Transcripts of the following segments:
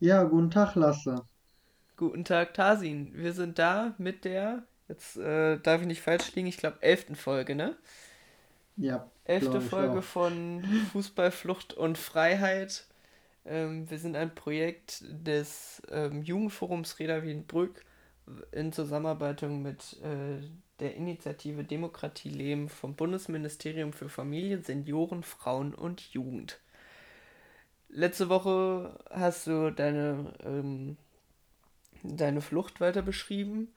Ja, guten Tag, Lasse. Guten Tag, Tasin. Wir sind da mit der, jetzt äh, darf ich nicht falsch liegen, ich glaube, elften Folge, ne? Ja, Elfte Folge auch. von Fußball, Flucht und Freiheit. Ähm, wir sind ein Projekt des ähm, Jugendforums Reda Wiedenbrück in Zusammenarbeit mit äh, der Initiative Demokratie Leben vom Bundesministerium für Familie, Senioren, Frauen und Jugend. Letzte Woche hast du deine, ähm, deine Flucht weiter beschrieben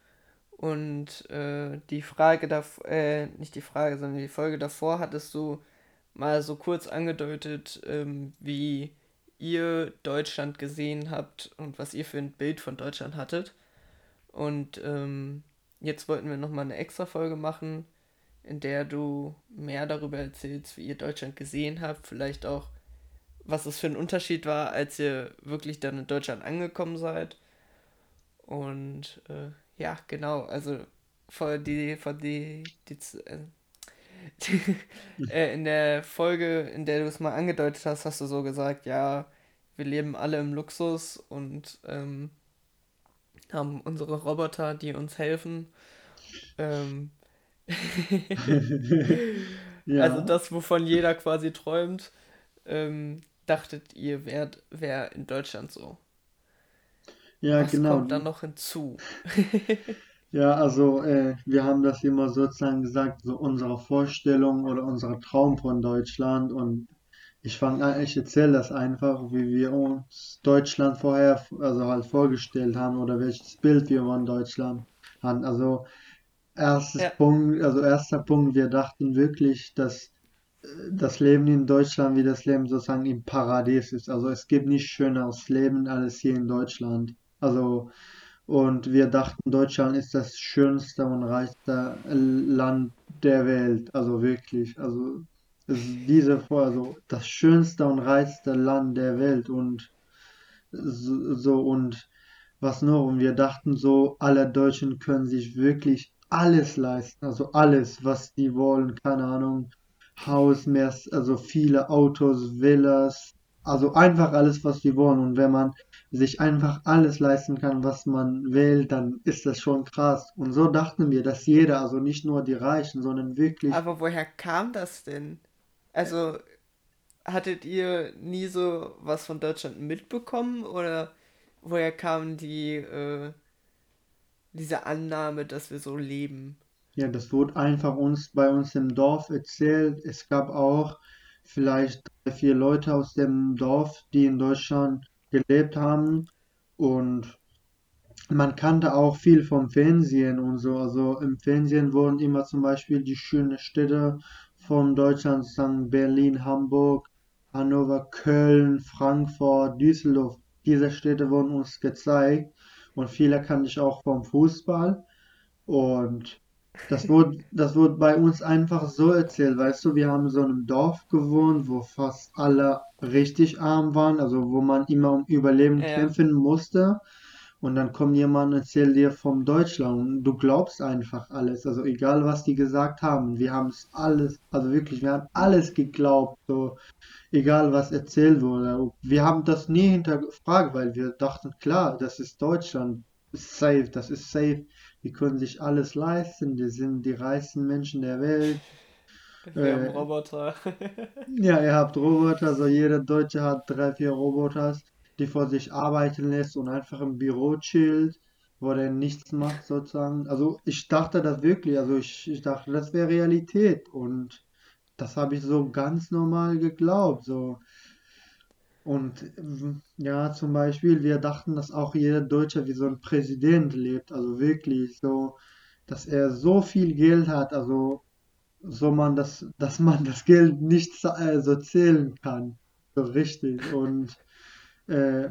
Und äh, die Frage davor, äh, nicht die Frage, sondern die Folge davor hattest du mal so kurz angedeutet, ähm, wie ihr Deutschland gesehen habt und was ihr für ein Bild von Deutschland hattet. Und ähm, jetzt wollten wir nochmal eine extra Folge machen, in der du mehr darüber erzählst, wie ihr Deutschland gesehen habt, vielleicht auch, was es für ein Unterschied war, als ihr wirklich dann in Deutschland angekommen seid. Und äh, ja, genau, also von die, von die, die, äh, die äh, in der Folge, in der du es mal angedeutet hast, hast du so gesagt, ja, wir leben alle im Luxus und ähm, haben unsere Roboter, die uns helfen. Ähm, also Ja, das, wovon jeder quasi träumt, ähm, dachtet ihr, wäre wär in Deutschland so. ja, Was genau. kommt dann noch hinzu? Ja, also äh, wir haben das immer sozusagen gesagt, so unsere Vorstellung oder unser Traum von Deutschland. Und ich fange an, ich erzähle das einfach, wie wir uns Deutschland vorher, also halt vorgestellt haben oder welches Bild wir von Deutschland hatten. Also erstes Ja, Punkt, also erster Punkt, wir dachten wirklich, dass das Leben in Deutschland wie das Leben sozusagen im Paradies ist. Also es gibt nicht schöneres Leben als hier in Deutschland. Also und wir dachten, Deutschland ist das schönste und reichste Land der Welt. Also wirklich. Also diese Vor- also das schönste und reichste Land der Welt und so, so und was noch? Und wir dachten so, alle Deutschen können sich wirklich alles leisten. Also alles, was die wollen. Keine Ahnung. Haus, mehr, also viele Autos, Villas, also einfach alles, was die wollen. Und wenn man sich einfach alles leisten kann, was man will, dann ist das schon krass. Und so dachten wir, dass jeder, also nicht nur die Reichen, sondern wirklich, aber woher kam das denn? Also Hattet ihr nie so was von Deutschland mitbekommen oder woher kam die, äh, diese Annahme, dass wir so leben? Ja, das wurde einfach uns bei uns im Dorf erzählt. Es gab auch vielleicht drei, vier Leute aus dem Dorf, die in Deutschland gelebt haben. Und Man kannte auch viel vom Fernsehen und so. Also im Fernsehen wurden immer zum Beispiel die schönen Städte von Deutschland, sagen Berlin, Hamburg, Hannover, Köln, Frankfurt, Düsseldorf. Diese Städte wurden uns gezeigt und viele kannte ich auch vom Fußball. Und das wurde, das wurde bei uns einfach so erzählt, weißt du, wir haben in so einem Dorf gewohnt, wo fast alle richtig arm waren, also wo man immer um Überleben Ja, kämpfen musste. Und dann kommt jemand und erzählt dir vom Deutschland und du glaubst einfach alles. Also egal, was die gesagt haben, wir haben es alles, also wirklich, wir haben alles geglaubt, so egal, was erzählt wurde. Wir haben das nie hinterfragt, weil wir dachten, klar, das ist Deutschland, safe, das ist safe. Die können sich alles leisten, die sind die reichsten Menschen der Welt. wir haben Äh, Roboter. ja, ihr habt Roboter, so jeder Deutsche hat drei, vier Roboters, die vor sich arbeiten lässt und einfach im Büro chillt, wo der nichts macht sozusagen. Also ich dachte das wirklich, also ich, ich dachte, das wäre Realität und das habe ich so ganz normal geglaubt, so. Und ähm, ja, zum Beispiel, wir dachten, dass auch jeder Deutsche wie so ein Präsident lebt, also wirklich so, dass er so viel Geld hat, also so man das, dass man das Geld nicht äh, so zählen kann. So richtig. Und äh,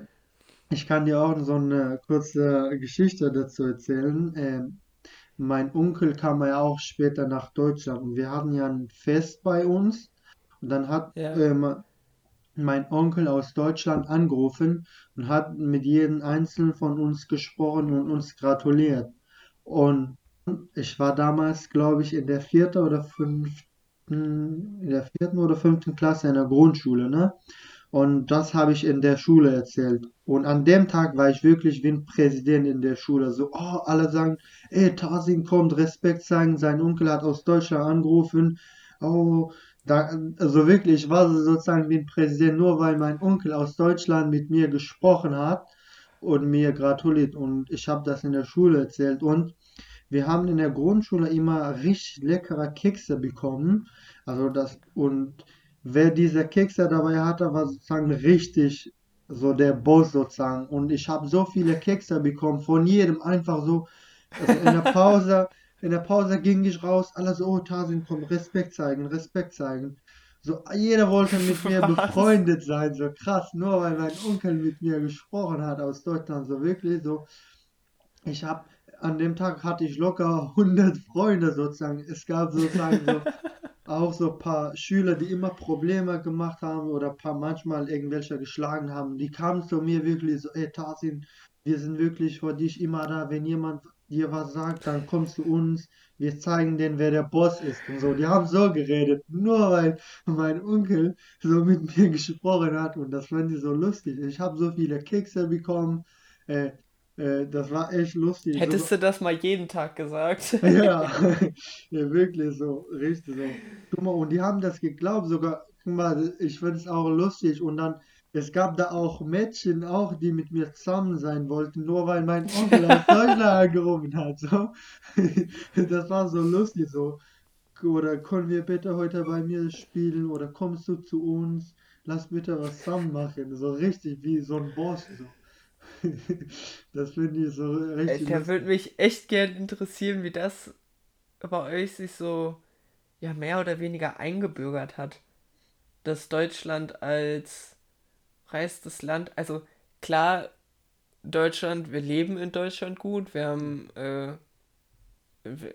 ich kann dir auch so eine kurze Geschichte dazu erzählen. Ähm, mein Onkel kam ja auch später nach Deutschland und wir hatten ja ein Fest bei uns. Und dann hat Ja, ähm, mein Onkel aus Deutschland angerufen und hat mit jedem Einzelnen von uns gesprochen und uns gratuliert. Und ich war damals, glaube ich, in der vierten oder fünften, in der vierten oder fünften Klasse in der Grundschule, ne? Und das habe ich in der Schule erzählt. Und an dem Tag war ich wirklich wie ein Präsident in der Schule. So, oh, alle sagen, ey, Tarzin kommt, Respekt zeigen, sein Onkel hat aus Deutschland angerufen. Oh, da, also wirklich, ich war sozusagen wie ein Präsident, nur weil mein Onkel aus Deutschland mit mir gesprochen hat und mir gratuliert. Und ich habe das in der Schule erzählt. Und wir haben in der Grundschule immer richtig leckere Kekse bekommen. Also das, und wer diese Kekse dabei hatte, war sozusagen richtig so der Boss sozusagen. Und ich habe so viele Kekse bekommen, von jedem einfach so. Also in der Pause, in der Pause ging ich raus, alle so, oh Tasin, komm, Respekt zeigen, Respekt zeigen. So, jeder wollte mit mir Was? befreundet sein, so krass, nur weil mein Onkel mit mir gesprochen hat aus Deutschland, so wirklich so. Ich habe, an dem Tag hatte ich locker hundert Freunde sozusagen. Es gab sozusagen so auch so ein paar Schüler, die immer Probleme gemacht haben oder ein paar manchmal irgendwelche geschlagen haben. Die kamen zu mir wirklich so, ey Tasin, wir sind wirklich für dich immer da. Wenn jemand dir was sagt, dann kommst du uns. Wir zeigen denen, wer der Boss ist und so. Die haben so geredet, nur weil mein Onkel so mit mir gesprochen hat und das fand ich so lustig. Ich habe so viele Kekse bekommen. Äh, äh, das war echt lustig. So, Hättest du das mal jeden Tag gesagt? ja, ja, wirklich so, richtig so. Guck mal, und die haben das geglaubt, sogar, guck mal, ich finde es auch lustig. Und dann, es gab da auch Mädchen auch, die mit mir zusammen sein wollten, nur weil mein Onkel aus Deutschland angerufen hat. So. Das war so lustig, so. Oder können wir bitte heute bei mir spielen oder kommst du zu uns? Lass bitte was zusammen machen. So richtig wie so ein Boss. So. Das finde ich so richtig Da würde mich echt gern interessieren, wie das bei euch sich so ja mehr oder weniger eingebürgert hat, dass Deutschland als reichstes Land, also klar, Deutschland, wir leben in Deutschland gut, wir haben äh,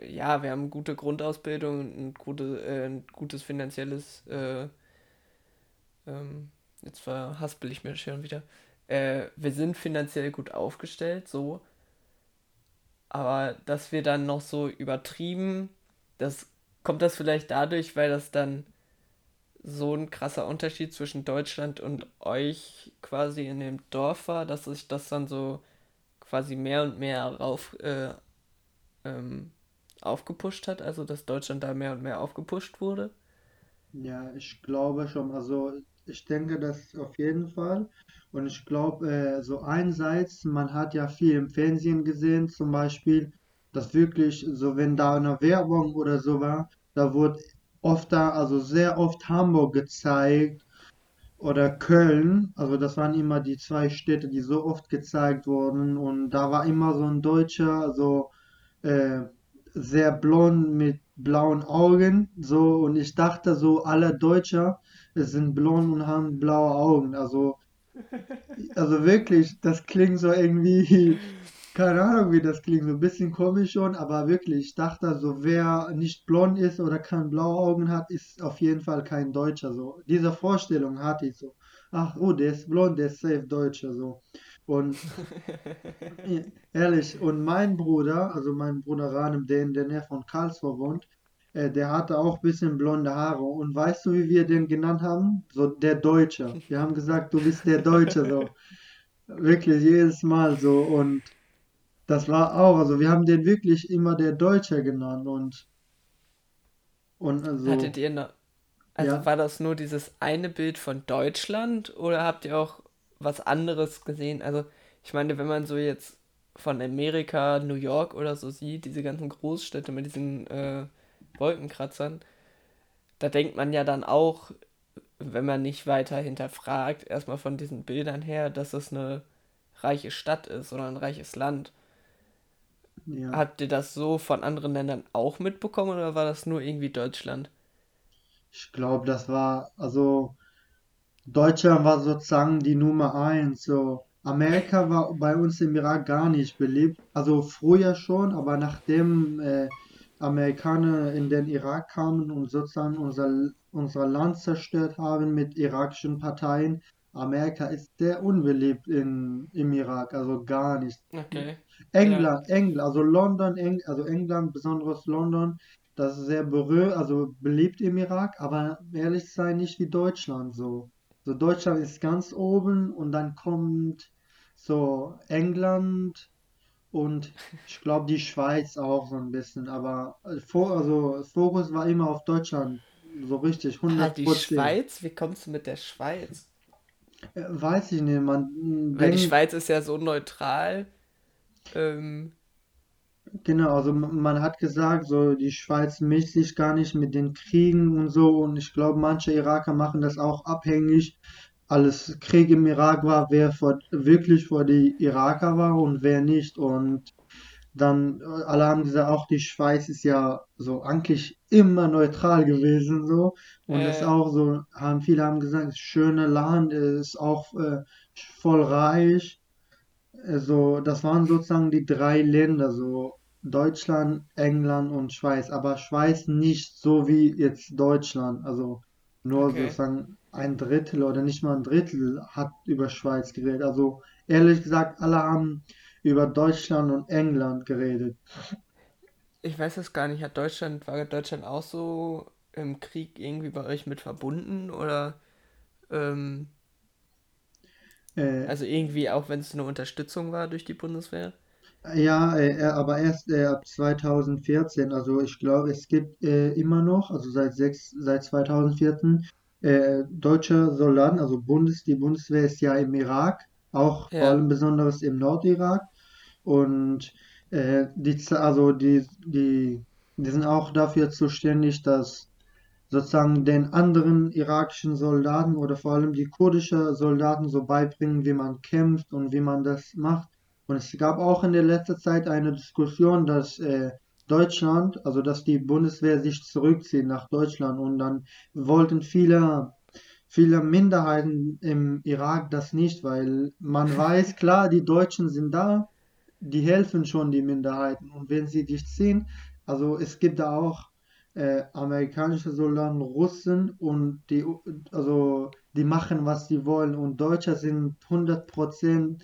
ja, wir haben gute Grundausbildung, ein, gute, äh, ein gutes finanzielles, äh, ähm, jetzt verhaspel ich mir schon wieder, äh, wir sind finanziell gut aufgestellt, so, aber dass wir dann noch so übertrieben, das kommt das vielleicht dadurch, weil das dann so ein krasser Unterschied zwischen Deutschland und euch quasi in dem Dorf war, dass sich das dann so quasi mehr und mehr rauf, äh, ähm, aufgepusht hat, also dass Deutschland da mehr und mehr aufgepusht wurde. Ja, ich glaube schon. Also ich denke das auf jeden Fall. Und ich glaube, äh, so einerseits, man hat ja viel im Fernsehen gesehen, zum Beispiel, dass wirklich, so wenn da eine Werbung oder so war, da wurde oft da, also sehr oft Hamburg gezeigt oder Köln. Also das waren immer die zwei Städte, die so oft gezeigt wurden. Und da war immer so ein Deutscher, so äh, sehr blond mit blauen Augen, so. Und ich dachte so, alle Deutscher sind blond und haben blaue Augen. Also, also wirklich, das klingt so irgendwie, keine Ahnung, wie das klingt, so ein bisschen komisch schon, aber wirklich, ich dachte so, wer nicht blond ist oder keine blaue Augen hat, ist auf jeden Fall kein Deutscher. So, diese Vorstellung hatte ich so. Ach, oh, der ist blond, der ist safe Deutscher, so. Und Ehrlich, und mein Bruder, also mein Bruder Ranem, der in der Nähe von Karlsruhe wohnt, äh, der hatte auch ein bisschen blonde Haare. Und weißt du, wie wir den genannt haben? So der Deutsche. Wir haben gesagt, du bist der Deutsche, so. Wirklich jedes Mal so. Und das war auch, also wir haben den wirklich immer der Deutsche genannt. Und, und Hattet also, ihr noch, also ja, war das nur dieses eine Bild von Deutschland oder habt ihr auch was anderes gesehen? Also ich meine, wenn man so jetzt von Amerika, New York oder so sieht, diese ganzen Großstädte mit diesen äh, Wolkenkratzern, da denkt man ja dann auch, wenn man nicht weiter hinterfragt, erstmal von diesen Bildern her, dass es eine reiche Stadt ist oder ein reiches Land. Ja. Habt ihr das so von anderen Ländern auch mitbekommen oder war das nur irgendwie Deutschland? Ich glaube, das war, also. Deutschland war sozusagen die Nummer eins. So. Amerika war bei uns im Irak gar nicht beliebt. Also früher schon, aber nachdem äh, Amerikaner in den Irak kamen und sozusagen unser, unser Land zerstört haben mit irakischen Parteien, Amerika ist sehr unbeliebt in, im Irak, also gar nicht. Okay. Ja. England, England, also London, Eng, also England, besonders London, das ist sehr berühmt, also beliebt im Irak, aber ehrlich sein, nicht wie Deutschland so. So Deutschland ist ganz oben und dann kommt so England und ich glaube die Schweiz auch so ein bisschen. Aber vor, also Fokus war immer auf Deutschland. So richtig, Ah, hundert die. Schweiz? Wie kommst du mit der Schweiz? Äh, Weiß ich nicht, man Weil die Schweiz ist ja so neutral. Ähm, Genau, also man hat gesagt, so die Schweiz mischt sich gar nicht mit den Kriegen und so und ich glaube, manche Iraker machen das auch abhängig, als Krieg im Irak war, wer vor, wirklich vor die Iraker war und wer nicht und dann äh, alle haben gesagt, auch die Schweiz ist ja so eigentlich immer neutral gewesen so und äh, auch so, haben viele haben gesagt, das schöne Land ist auch äh, voll reich also, das waren sozusagen die drei Länder, so Deutschland, England und Schweiz. Aber Schweiz nicht so wie jetzt Deutschland. Also nur okay. sozusagen ein Drittel oder nicht mal ein Drittel hat über Schweiz geredet. Also ehrlich gesagt, alle haben über Deutschland und England geredet. Ich weiß es gar nicht. Hat Deutschland, war Deutschland auch so im Krieg irgendwie bei euch mit verbunden? Oder, ähm, Äh, also irgendwie auch wenn es eine Unterstützung war durch die Bundeswehr? Ja, äh, äh, aber erst äh, ab 2014. Also ich glaube, es gibt äh, immer noch, also seit sechs, seit 2014, äh, deutsche Soldaten, also Bundes, die Bundeswehr ist ja im Irak, auch vor Ja, allem besonders im Nordirak. Und äh, die, also die, die, die sind auch dafür zuständig, dass sozusagen den anderen irakischen Soldaten oder vor allem die kurdischen Soldaten so beibringen, wie man kämpft und wie man das macht. Und es gab auch in der letzten Zeit eine Diskussion, dass äh, Deutschland, also dass die Bundeswehr sich zurückzieht nach Deutschland und dann wollten viele, viele Minderheiten im Irak das nicht, weil man weiß, klar, die Deutschen sind da, die helfen schon die Minderheiten. Und wenn sie dich ziehen, also es gibt da auch äh, amerikanische Soldaten, Russen und die, also die machen, was sie wollen. Und Deutsche sind 100%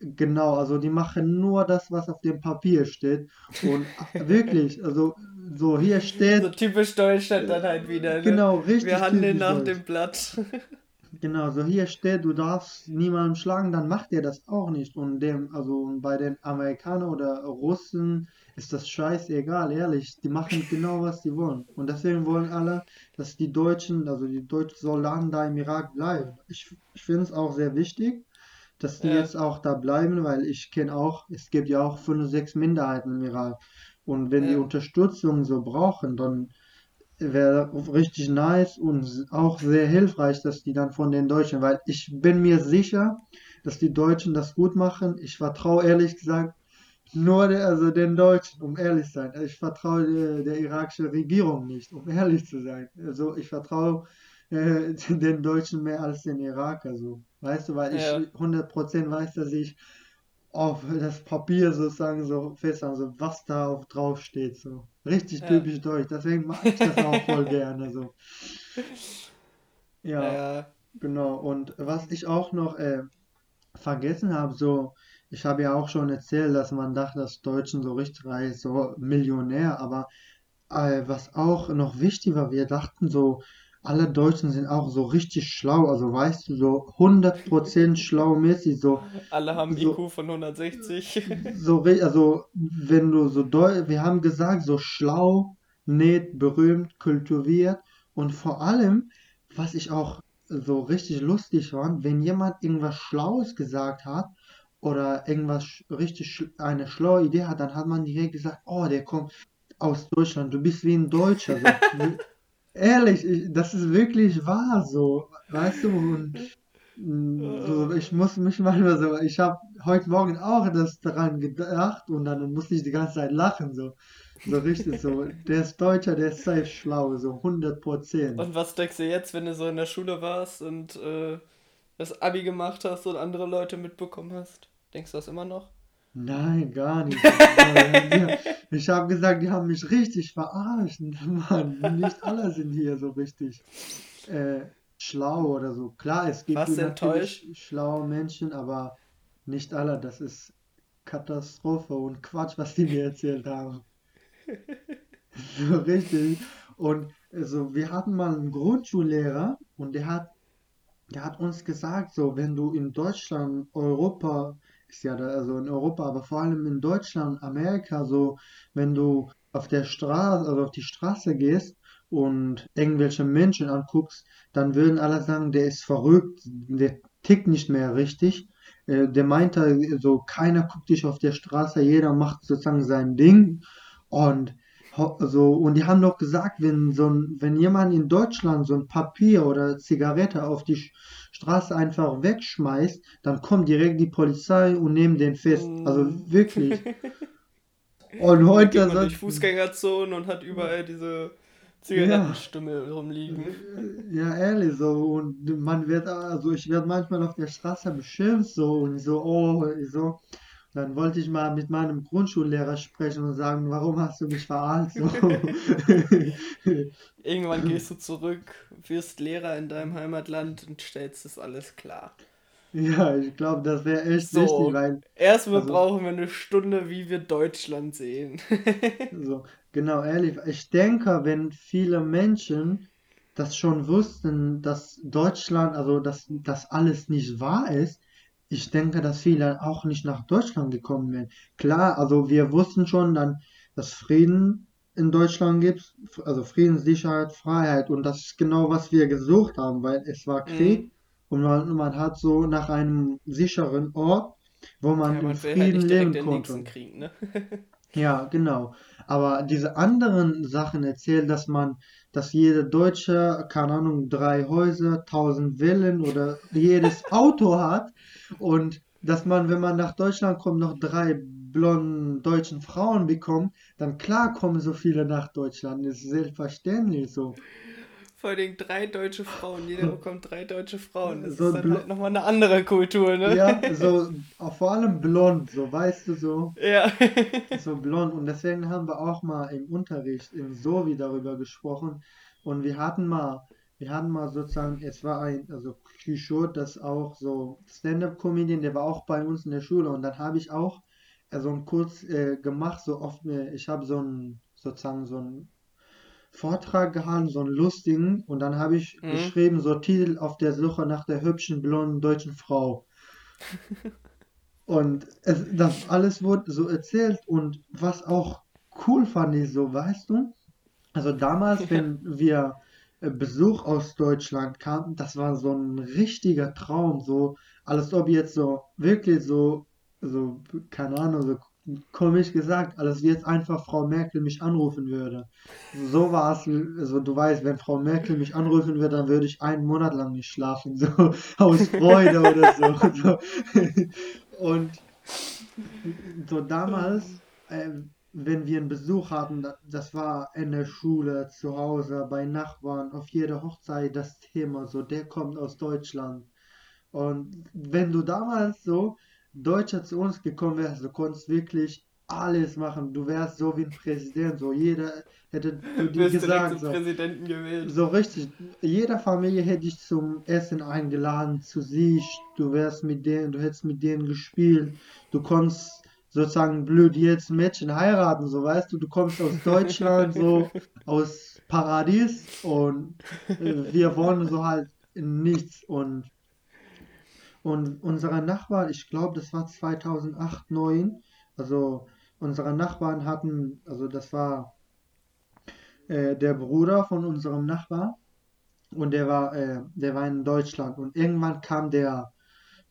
genau, also die machen nur das, was auf dem Papier steht. Und wirklich, also so hier so steht, typisch Deutschland dann halt wieder, ne? genau, Wir richtig handeln typisch nach deutsch. dem Blatt. Genau, so hier steht, du darfst niemanden schlagen, dann macht er das auch nicht. Und dem, also bei den Amerikanern oder Russen ist das scheißegal, ehrlich. Die machen genau, was sie wollen. Und deswegen wollen alle, dass die Deutschen, also die deutschen Soldaten da im Irak bleiben. Ich, ich finde es auch sehr wichtig, dass die Ja, jetzt auch da bleiben, weil ich kenne auch, es gibt ja auch fünf, sechs Minderheiten im Irak. Und wenn die ja, Unterstützung so brauchen, dann wäre richtig nice und auch sehr hilfreich, dass die dann von den Deutschen, weil ich bin mir sicher, dass die Deutschen das gut machen. Ich vertraue ehrlich gesagt nur der, also den Deutschen, um ehrlich zu sein. Ich vertraue der, der irakischen Regierung nicht, um ehrlich zu sein. Also ich vertraue äh, den Deutschen mehr als den Irak. Also, weißt du, weil ich ja, 100% weiß, dass ich auf das Papier sozusagen so fest, also was da auf drauf steht, so. Richtig ja. typisch deutsch. Deswegen mag ich das auch voll gerne, so. Ja, Naja, genau. Und was ich auch noch äh, vergessen habe, so, ich habe ja auch schon erzählt, dass man dachte, dass Deutschen so richtig reich, so Millionär, aber äh, was auch noch wichtig war, wir dachten so, alle Deutschen sind auch so richtig schlau, also weißt du, so 100% schlau mäßig, so, alle haben so IQ von 160. So, also, wenn du so wir haben gesagt, so schlau, nett, berühmt, kultiviert und vor allem, was ich auch so richtig lustig fand, wenn jemand irgendwas Schlaues gesagt hat oder irgendwas richtig, eine schlaue Idee hat, dann hat man direkt gesagt, oh, der kommt aus Deutschland, du bist wie ein Deutscher, so. Ehrlich, ich, das ist wirklich wahr so, weißt du, und Mm, So, ich muss mich manchmal so, ich habe heute Morgen auch das daran gedacht und dann musste ich die ganze Zeit lachen, so, so richtig so. Der ist Deutscher, der ist safe schlau, so hundert Prozent. Und was denkst du jetzt, wenn du so in der Schule warst und äh, das Abi gemacht hast und andere Leute mitbekommen hast? Denkst du das immer noch? Nein, gar nicht. Ich habe gesagt, die haben mich richtig verarscht. Mann, nicht alle sind hier so richtig äh, schlau oder so. Klar, es gibt natürlich schlaue Menschen, aber nicht alle. Das ist Katastrophe und Quatsch, was die mir erzählt haben. So richtig. Und also, wir hatten mal einen Grundschullehrer und der hat der hat uns gesagt, so, wenn du in Deutschland, Europa, ist ja da, also in Europa, aber vor allem in Deutschland, Amerika, so, wenn du auf der Straße, also auf die Straße gehst und irgendwelche Menschen anguckst, dann würden alle sagen, der ist verrückt, der tickt nicht mehr richtig. Äh, der meinte so, keiner guckt dich auf der Straße, jeder macht sozusagen sein Ding. Und so, und die haben doch gesagt, wenn so ein, wenn jemand in Deutschland so ein Papier oder Zigarette auf die Straße einfach wegschmeißt, dann kommt direkt die Polizei und nimmt den fest. Also Mm. wirklich. Und dann geht heute man durch Fußgängerzonen und hat überall diese ja. Zigarettenstummel rumliegen. Ja, ehrlich, so, und man wird, also ich werde manchmal auf der Straße beschimpft, so, und so, oh, so, dann wollte ich mal mit meinem Grundschullehrer sprechen und sagen, warum hast du mich verarscht, so. Irgendwann gehst du zurück, wirst Lehrer in deinem Heimatland und stellst das alles klar. Ja, ich glaube, das wäre echt wichtig, So, weil, erstmal also, brauchen wir eine Stunde, wie wir Deutschland sehen. so, genau, ehrlich, ich denke, wenn viele Menschen das schon wussten, dass Deutschland, also dass das alles nicht wahr ist, ich denke, dass viele auch nicht nach Deutschland gekommen wären. Klar, also wir wussten schon dann, dass Frieden in Deutschland gibt, also Frieden, Sicherheit, Freiheit und das ist genau, was wir gesucht haben, weil es war Mhm. Krieg und man, man hat so nach einem sicheren Ort, wo man Ja, in man will halt Frieden direkt leben konnte. Krieg, ne? Ja, genau. Aber diese anderen Sachen erzählen, dass man, dass jeder Deutsche, keine Ahnung, drei Häuser, tausend Villen oder jedes Auto hat und dass man, wenn man nach Deutschland kommt, noch drei blonden deutschen Frauen bekommt, dann klar kommen so viele nach Deutschland. Das ist selbstverständlich so. Vor allem drei deutsche Frauen, jeder bekommt drei deutsche Frauen. Das ist So, dann blo halt nochmal eine andere Kultur, ne? ja, so, auch vor allem blond, so, weißt du, so. Ja. So blond. Und deswegen haben wir auch mal im Unterricht in Sovi darüber gesprochen. Und wir hatten mal, wir hatten mal sozusagen, es war ein, also Kishore, das auch so Stand-up-Comedian, der war auch bei uns in der Schule. Und dann habe ich auch äh, so einen Kurs äh, gemacht, so oft, äh, ich habe so einen, sozusagen so einen Vortrag gehalten, so einen lustigen. Und dann habe ich Mhm. geschrieben, so Titel auf der Suche nach der hübschen, blonden deutschen Frau. Und es, das alles wurde so erzählt und was auch cool fand ich so, weißt du? Also damals, wenn wir Besuch aus Deutschland kamen, das war so ein richtiger Traum, so, als ob jetzt so, wirklich so, so, keine Ahnung, so komisch gesagt, als jetzt einfach Frau Merkel mich anrufen würde. So war es, also du weißt, wenn Frau Merkel mich anrufen würde, dann würde ich einen Monat lang nicht schlafen, so aus Freude oder so. so. Und so damals, ähm, wenn wir einen Besuch hatten, da- das war in der Schule, zu Hause, bei Nachbarn, auf jeder Hochzeit das Thema, so der kommt aus Deutschland. Und wenn du damals so Deutscher zu uns gekommen wärst, du konntest wirklich alles machen. Du wärst so wie ein Präsident, so jeder hätte zu dir gesagt, so. Präsidenten gewählt. So richtig, jeder Familie hätte ich zum Essen eingeladen, zu sich, du wärst mit denen, du hättest mit denen gespielt, du konntest sozusagen blöd jetzt ein Mädchen heiraten, so weißt du, du kommst aus Deutschland, so aus Paradies und äh, wir wohnen so halt in nichts und, und unsere Nachbarn, ich glaube, das war 2008, 2009, also unsere Nachbarn hatten, also das war äh, der Bruder von unserem Nachbar und der war, äh, der war in Deutschland und irgendwann kam der,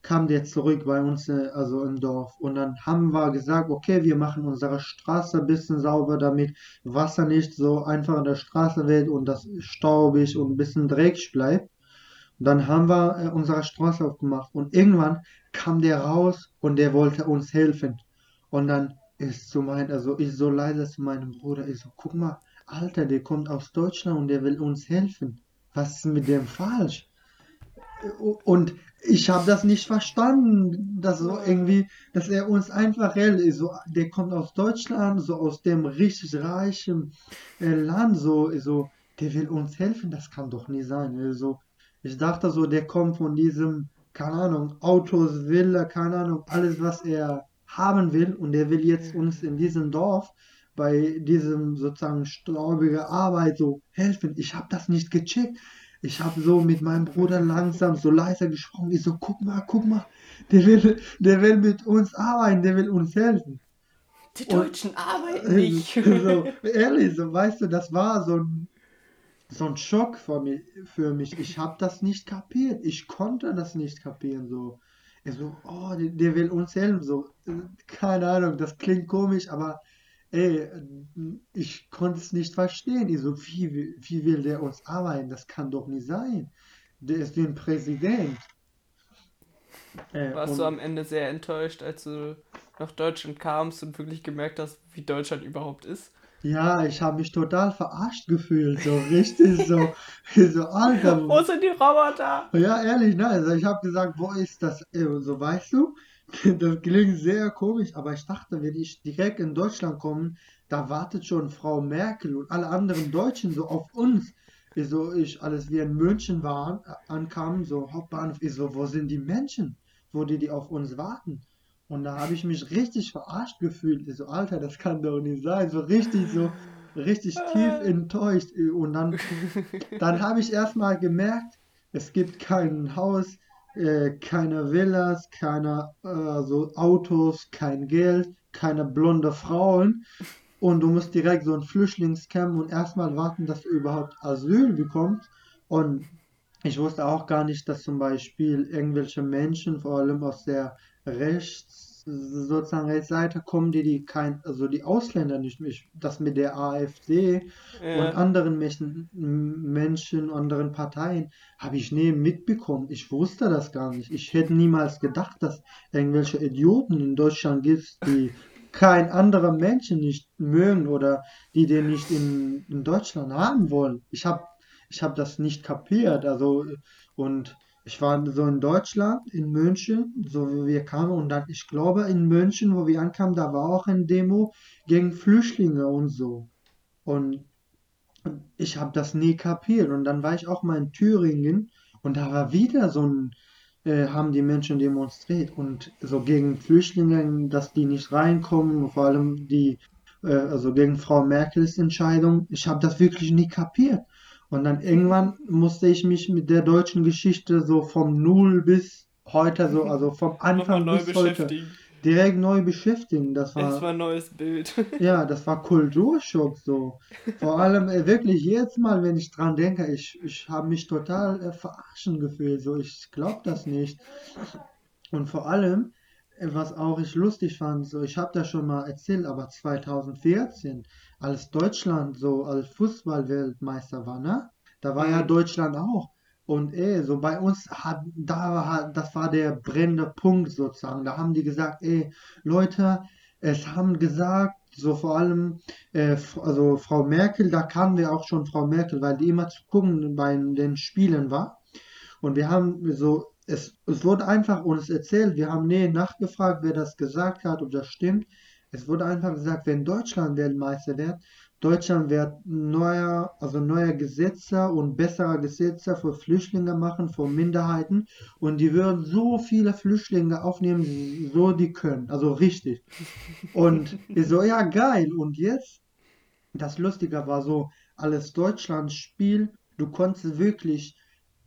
kam der zurück bei uns, äh, also im Dorf und dann haben wir gesagt, okay, wir machen unsere Straße ein bisschen sauber, damit Wasser nicht so einfach in der Straße wird und das staubig und ein bisschen dreckig bleibt. Und dann haben wir äh, unsere Straße aufgemacht und irgendwann kam der raus und der wollte uns helfen. Und dann ist zu mein, also ich so leise zu meinem Bruder, ich so, guck mal, Alter, der kommt aus Deutschland und der will uns helfen. Was ist mit dem falsch? Und ich habe das nicht verstanden, dass so irgendwie, dass er uns einfach hält. So, der kommt aus Deutschland, so aus dem richtig reichen äh, Land, so, so, der will uns helfen, das kann doch nie sein. Also, ich dachte so, der kommt von diesem, keine Ahnung, Autos, Villa, keine Ahnung, alles, was er haben will und der will jetzt uns in diesem Dorf bei diesem sozusagen staubigen Arbeit so helfen. Ich habe das nicht gecheckt. Ich habe so mit meinem Bruder langsam so leiser gesprochen. Ich so, guck mal, guck mal, der will, der will mit uns arbeiten, der will uns helfen. Die Deutschen und, arbeiten nicht. So, ehrlich, so, weißt du, das war so ein, so ein Schock für mich. Für mich. Ich habe das nicht kapiert. Ich konnte das nicht kapieren. So. Ich so, oh, der, der will uns helfen. So, keine Ahnung, das klingt komisch, aber ey, ich konnte es nicht verstehen. Ich so, wie, wie will der uns arbeiten? Das kann doch nicht sein. Der ist wie ein Präsident. Äh, Warst du am Ende sehr enttäuscht, als du nach Deutschland kamst und wirklich gemerkt hast, wie Deutschland überhaupt ist? Ja, ich habe mich total verarscht gefühlt, so richtig so, so Alter. Wo sind die Roboter? Ja, ehrlich, ne? Also ich habe gesagt, wo ist das? So, weißt du, das klingt sehr komisch, aber ich dachte, wenn ich direkt in Deutschland komme, da wartet schon Frau Merkel und alle anderen Deutschen so auf uns. Ich so, ich, als wir in München waren, ankamen, so Hauptbahnhof, ich so, wo sind die Menschen? Wo die, die auf uns warten? Und da habe ich mich richtig verarscht gefühlt. Ich so, Alter, das kann doch nicht sein. So richtig, so richtig tief enttäuscht. Und dann, dann habe ich erstmal gemerkt, es gibt kein Haus, äh, keine Villas, keine äh, so Autos, kein Geld, keine blonde Frauen. Und du musst direkt so ein Flüchtlingscamp und erstmal warten, dass du überhaupt Asyl bekommst. Und ich wusste auch gar nicht, dass zum Beispiel irgendwelche Menschen, vor allem aus der rechts, sozusagen Rechtsseite kommen, die die kein, also die Ausländer nicht, das mit der AfD ja. und anderen Menschen, Menschen, anderen Parteien, habe ich nie mitbekommen. Ich wusste das gar nicht. Ich hätte niemals gedacht, dass irgendwelche Idioten in Deutschland gibt, die kein anderer Menschen nicht mögen oder die den nicht in, in Deutschland haben wollen. Ich habe ich hab das nicht kapiert. Also und ich war so in Deutschland, in München, so wie wir kamen. Und dann, ich glaube, in München, wo wir ankamen, da war auch ein Demo gegen Flüchtlinge und so. Und ich habe das nie kapiert. Und dann war ich auch mal in Thüringen und da war wieder so ein, äh, haben die Menschen demonstriert und so gegen Flüchtlinge, dass die nicht reinkommen, vor allem die, äh, also gegen Frau Merkels Entscheidung. Ich habe das wirklich nie kapiert. Und dann irgendwann musste ich mich mit der deutschen Geschichte so vom Null bis heute, so, also vom Anfang bis heute, direkt neu beschäftigen. Das war, es war ein neues Bild. ja, das war Kulturschock so. Vor allem äh, wirklich jedes Mal, wenn ich dran denke, ich, ich habe mich total äh, verarschen gefühlt. So, ich glaube das nicht. Und vor allem, äh, was auch ich lustig fand, so, ich habe das schon mal erzählt, aber 2014 als Deutschland so als Fußballweltmeister war, ne? Da war ja mhm. Deutschland auch. Und ey, so bei uns hat, da hat, das war der brennende Punkt sozusagen. Da haben die gesagt, ey, Leute, es haben gesagt, so vor allem, äh, also Frau Merkel, da kamen wir auch schon Frau Merkel, weil die immer zu gucken bei den Spielen war. Und wir haben so, es, es wurde einfach uns erzählt, wir haben nie nachgefragt, wer das gesagt hat, ob das stimmt. Es wurde einfach gesagt, wenn Deutschland Weltmeister wird, Deutschland wird neuer, also neuer Gesetze und bessere Gesetze für Flüchtlinge machen, für Minderheiten und die würden so viele Flüchtlinge aufnehmen, so die können, also richtig. Und ich so, ja geil. Und jetzt, das Lustige war so, alles Deutschland-Spiel, du konntest wirklich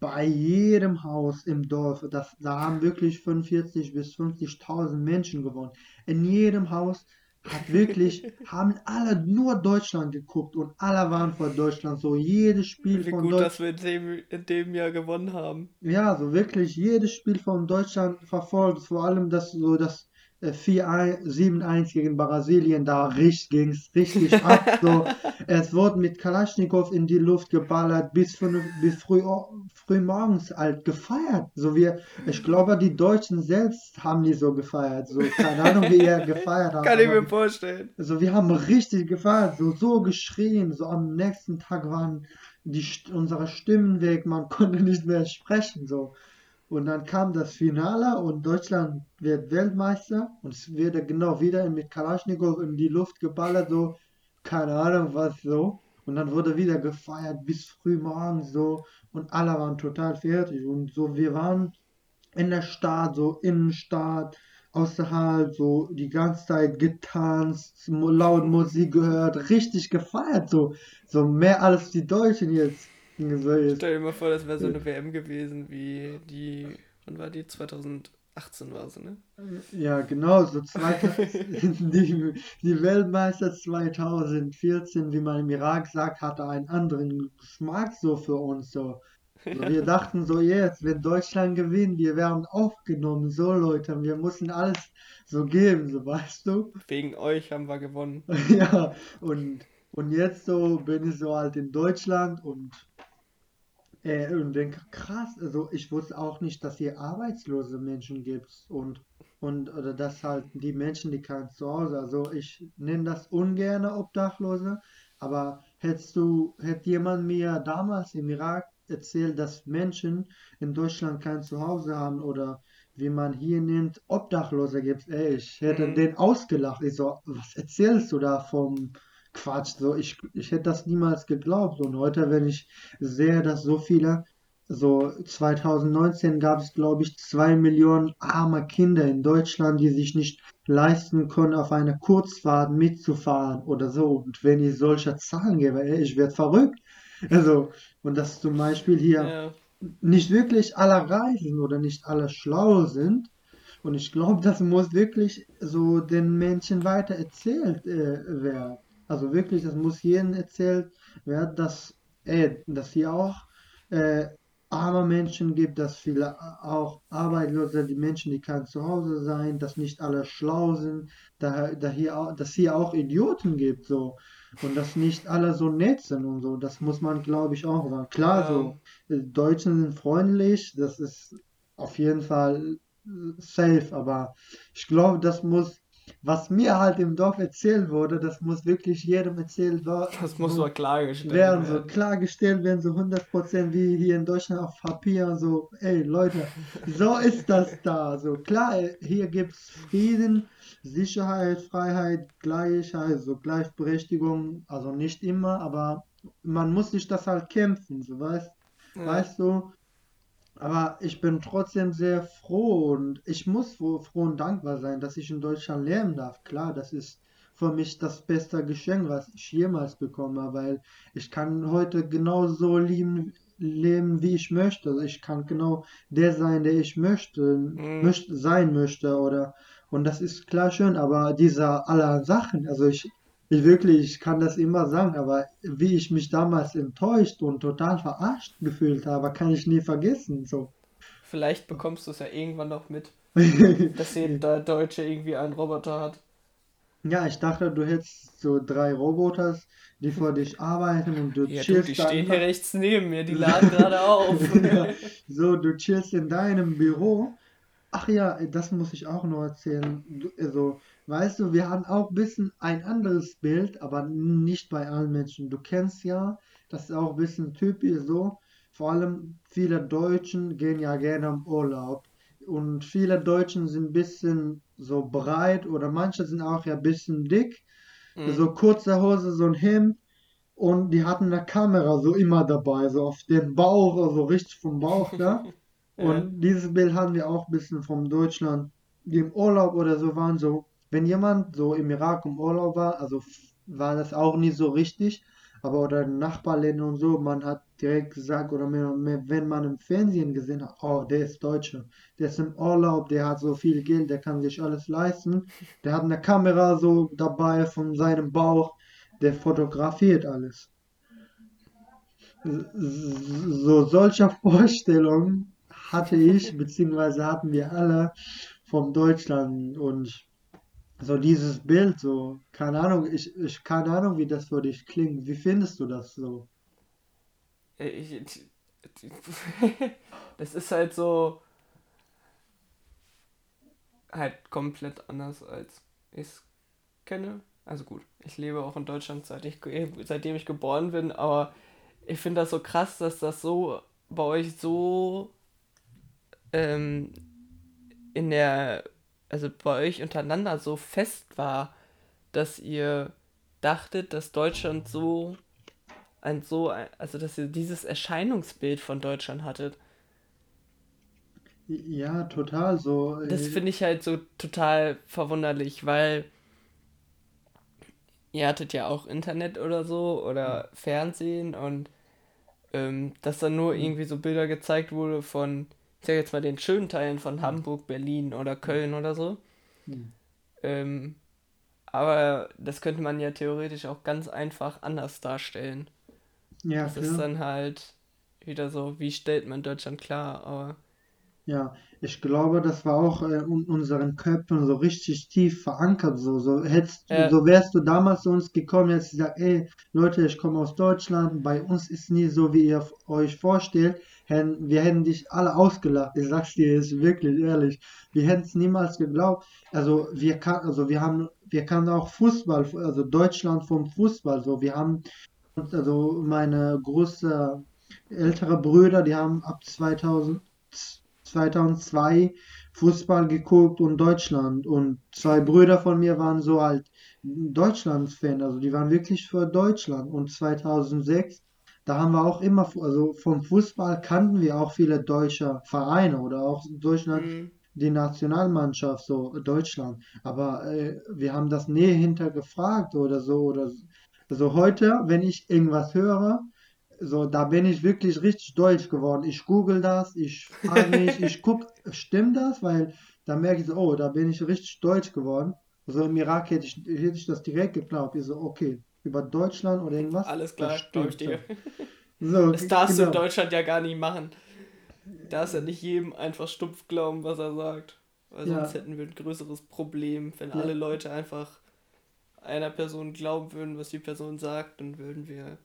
bei jedem Haus im Dorf, das, da haben wirklich 45 bis 50.000 Menschen gewohnt. In jedem Haus hat wirklich, haben alle nur Deutschland geguckt und alle waren vor Deutschland. So jedes Spiel Wie von gut, dass wir in dem, in dem Jahr gewonnen haben. Ja, so wirklich jedes Spiel von Deutschland verfolgt. Vor allem das so das 4-7-1 gegen Brasilien, da ging es richtig ab. So. Es wurde mit Kalaschnikow in die Luft geballert, bis, von, bis früh, früh morgens halt gefeiert. So wie, ich glaube, die Deutschen selbst haben die so gefeiert. So, keine Ahnung, wie ihr gefeiert habt. Kann ich mir vorstellen. So, wir haben richtig gefeiert, so, so geschrien. So am nächsten Tag waren die, unsere Stimmen weg, man konnte nicht mehr sprechen. So. Und dann kam das Finale und Deutschland wird Weltmeister und es wird genau wieder mit Kalaschnikow in die Luft geballert, so, keine Ahnung was so. Und dann wurde wieder gefeiert bis früh morgens so und alle waren total fertig. Und so, wir waren in der Stadt, so Innenstadt, außerhalb, so die ganze Zeit getanzt, laut Musik gehört, richtig gefeiert, so, so mehr als die Deutschen jetzt So Stell dir mal vor, das wäre so eine WM gewesen wie die, wann war die? 2018 war sie, ne? Ja, genau, so 2000, die, die Weltmeister 2014, wie man im Irak sagt, hatte einen anderen Geschmack so für uns. So. So, wir dachten so, jetzt, wenn Deutschland gewinnt, wir werden aufgenommen. So, Leute, wir müssen alles so geben, so weißt du. Wegen euch haben wir gewonnen. ja, und, und jetzt so bin ich so halt in Deutschland und, äh, und denke, krass, also ich wusste auch nicht, dass hier arbeitslose Menschen gibt und, und oder dass halt die Menschen, die kein Zuhause, also ich nenne das ungern Obdachlose, aber hättest du, hätte jemand mir damals im Irak erzählt, dass Menschen in Deutschland kein Zuhause haben oder wie man hier nimmt, Obdachlose gibt. Ey, ich hätte mhm. den ausgelacht. Ich so, was erzählst du da vom Quatsch? So, ich, ich hätte das niemals geglaubt. Und heute, wenn ich sehe, dass so viele, so 2019 gab es, glaube ich, zwei Millionen arme Kinder in Deutschland, die sich nicht leisten können, auf eine Kurzfahrt mitzufahren oder so. Und wenn ich solche Zahlen gebe, ey, ich werde verrückt. Also, und dass zum Beispiel hier ja. nicht wirklich alle reisen oder nicht alle schlau sind. Und ich glaube, das muss wirklich so den Menschen weiter erzählt äh, werden. Also wirklich, das muss jedem erzählt werden, dass, äh, dass hier auch äh, arme Menschen gibt, dass viele auch Arbeitslose, die Menschen, die kein Zuhause sein, dass nicht alle schlau sind, da, da hier, dass hier auch Idioten gibt, so. Und dass nicht alle so nett sind und so. Das muss man, glaube ich, auch sagen. Klar, so, äh, Deutschen sind freundlich, das ist auf jeden Fall äh, safe, aber ich glaube, das muss was mir halt im Dorf erzählt wurde, das muss wirklich jedem erzählt werden. Das muss so klargestellt werden. So klargestellt werden, so 100% wie hier in Deutschland auf Papier, so, ey Leute, so ist das da. So klar, hier gibt es Frieden, Sicherheit, Freiheit, Gleichheit, so Gleichberechtigung, also nicht immer, aber man muss sich das halt kämpfen, so weißt, ja. weißt du. Aber ich bin trotzdem sehr froh und ich muss froh, froh und dankbar sein, dass ich in Deutschland leben darf. Klar, das ist für mich das beste Geschenk, was ich jemals bekomme, weil ich kann heute genauso lieben, leben, wie ich möchte. Also ich kann genau der sein, der ich möchte, mhm. möchte sein möchte oder und das ist klar schön, aber dieser aller Sachen, also ich ich wirklich, ich kann das immer sagen, aber wie ich mich damals enttäuscht und total verarscht gefühlt habe, kann ich nie vergessen. So. Vielleicht bekommst du es ja irgendwann noch mit, dass jeder Deutsche irgendwie einen Roboter hat. Ja, ich dachte, du hättest so drei Roboters, die vor dich arbeiten und du ja, chillst. Du, die stehen hier rechts neben mir, die laden gerade auf. ja, so, du chillst in deinem Büro. Ach ja, das muss ich auch noch erzählen. Du, also, Weißt du, wir haben auch ein bisschen ein anderes Bild, aber nicht bei allen Menschen. Du kennst ja, das ist auch ein bisschen typisch so. Vor allem viele Deutschen gehen ja gerne im Urlaub. Und viele Deutschen sind ein bisschen so breit oder manche sind auch ja ein bisschen dick. Mhm. So kurze Hose, so ein Hemd. Und die hatten eine Kamera so immer dabei, so auf den Bauch, also richtig vom Bauch da. ja. Und dieses Bild haben wir auch ein bisschen vom Deutschland, die im Urlaub oder so waren, so wenn jemand so im Irak im Urlaub war, also war das auch nicht so richtig, aber oder in Nachbarländern und so, man hat direkt gesagt, oder mehr, mehr, wenn man im Fernsehen gesehen hat, oh, der ist Deutscher, der ist im Urlaub, der hat so viel Geld, der kann sich alles leisten, der hat eine Kamera so dabei von seinem Bauch, der fotografiert alles. So solcher Vorstellungen hatte ich, beziehungsweise hatten wir alle vom Deutschland und so dieses Bild, so, keine Ahnung, ich, ich keine Ahnung, wie das für dich klingt. Wie findest du das so? Äh, ich, das ist halt so halt komplett anders als ich es kenne. Also gut, ich lebe auch in Deutschland, seit ich, seitdem ich geboren bin, aber ich finde das so krass, dass das so bei euch so ähm, in der also bei euch untereinander so fest war, dass ihr dachtet, dass Deutschland so ein so, also dass ihr dieses Erscheinungsbild von Deutschland hattet. Ja, total so. Das finde ich halt so total verwunderlich, weil ihr hattet ja auch Internet oder so oder Fernsehen und ähm, dass dann nur irgendwie so Bilder gezeigt wurde von, ich sag jetzt mal, den schönen Teilen von Hamburg, Berlin oder Köln oder so. Hm. Ähm, aber das könnte man ja theoretisch auch ganz einfach anders darstellen. Ja, Das ist klar. dann halt wieder so, wie stellt man Deutschland klar, aber Ja, ich glaube, das war auch äh, in unseren Köpfen so richtig tief verankert. So, so hättest, ja, so wärst du damals zu uns gekommen, hättest gesagt, ey, Leute, ich komme aus Deutschland, bei uns ist nie so, wie ihr euch vorstellt. Hätten, wir hätten dich alle ausgelacht. Ich sag's dir jetzt wirklich ehrlich. Wir hätten es niemals geglaubt. Also wir kann, also wir haben, wir kannten auch Fußball, also Deutschland vom Fußball. So, wir haben, also meine große ältere Brüder, die haben ab 2000 2002 Fußball geguckt und Deutschland. Und zwei Brüder von mir waren so halt Deutschland-Fan, also die waren wirklich für Deutschland. Und 2006, da haben wir auch immer, also vom Fußball kannten wir auch viele deutsche Vereine oder auch Deutschland, mm, die Nationalmannschaft, so Deutschland. Aber äh, wir haben das nie hintergefragt oder so. Oder so. Also heute, wenn ich irgendwas höre, so, da bin ich wirklich richtig deutsch geworden. Ich google das, ich frage mich, ich gucke, stimmt das? Weil da merke ich so, oh, da bin ich richtig deutsch geworden. Also im Irak hätte ich, hätte ich das direkt geglaubt. Ich so, okay, über Deutschland oder irgendwas, alles klar, glaube ich dir. So, Das darfst du in genau. Deutschland ja gar nicht machen. darfst ja nicht jedem einfach stumpf glauben, was er sagt. Weil Ja. sonst hätten wir ein größeres Problem. Wenn Ja. alle Leute einfach einer Person glauben würden, was die Person sagt, dann würden wir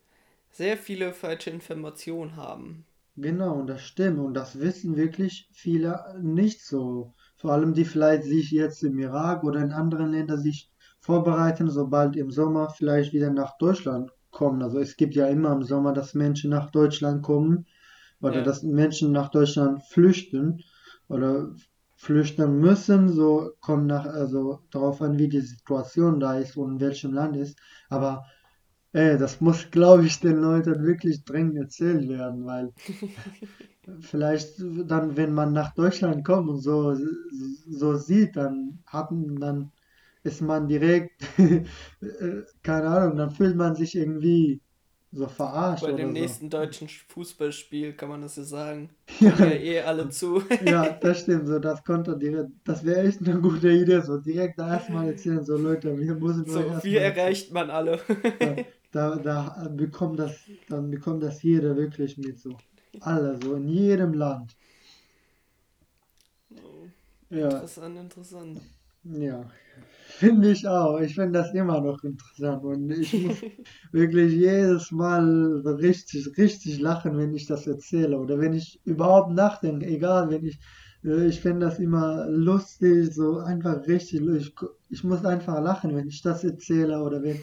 sehr viele falsche Informationen haben. Genau, und das stimmt. Und das wissen wirklich viele nicht so. Vor allem die vielleicht sich jetzt im Irak oder in anderen Ländern sich vorbereiten, sobald im Sommer vielleicht wieder nach Deutschland kommen. Also es gibt ja immer im Sommer, dass Menschen nach Deutschland kommen oder Ja. dass Menschen nach Deutschland flüchten oder flüchten müssen. So kommt nach, also darauf an, wie die Situation da ist und in welchem Land ist. Aber Ey, das muss, glaube ich, den Leuten wirklich dringend erzählt werden, weil vielleicht dann, wenn man nach Deutschland kommt und so, so sieht, dann hat, dann ist man direkt, äh, keine Ahnung, dann fühlt man sich irgendwie so verarscht Bei dem so. nächsten deutschen Fußballspiel kann man das ja sagen. Ja, ja eh alle zu. ja, das stimmt, so das konnte direkt, das wäre echt eine gute Idee, so direkt da erstmal erzählen, so Leute, wir müssen So, wie erreicht man alle? Ja, da, da bekommt das, dann bekommt das jeder wirklich mit, so. Alle, so in jedem Land. Ja, Interessant, interessant. ja. Finde ich auch. Ich finde das immer noch interessant. Und ich muss wirklich jedes Mal richtig, richtig lachen, wenn ich das erzähle. Oder wenn ich überhaupt nachdenke. Egal, wenn ich, äh, ich finde das immer lustig, so einfach richtig. Ich, ich muss einfach lachen, wenn ich das erzähle oder wenn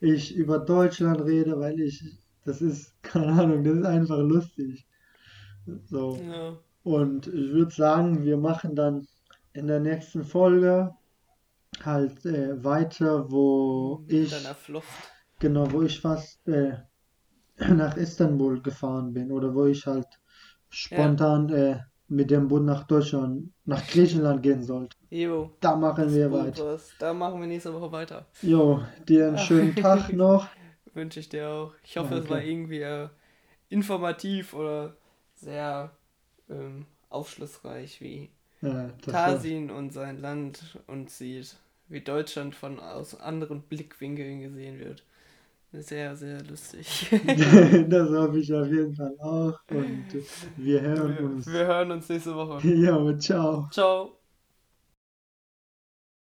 ich über Deutschland rede, weil ich, das ist, keine Ahnung, das ist einfach lustig. So. Ja. Und ich würde sagen, wir machen dann in der nächsten Folge halt äh, weiter, wo Mit ich, genau, wo ich fast äh, nach Istanbul gefahren bin oder wo ich halt Ja. spontan äh, mit dem Boot nach Deutschland, nach Griechenland gehen sollte. Jo, Da machen das wir weiter. Da machen wir nächste Woche weiter. Jo, dir einen Ja. schönen Tag noch. Wünsche ich dir auch. Ich hoffe, es war Danke. irgendwie äh, informativ oder sehr ähm, aufschlussreich, wie Ja, war, Tarsin und sein Land uns sieht, wie Deutschland von aus anderen Blickwinkeln gesehen wird. Sehr, sehr lustig. das hoffe ich auf jeden Fall auch. Und wir hören uns. wir hören uns nächste Woche. Jo, ciao. Ciao.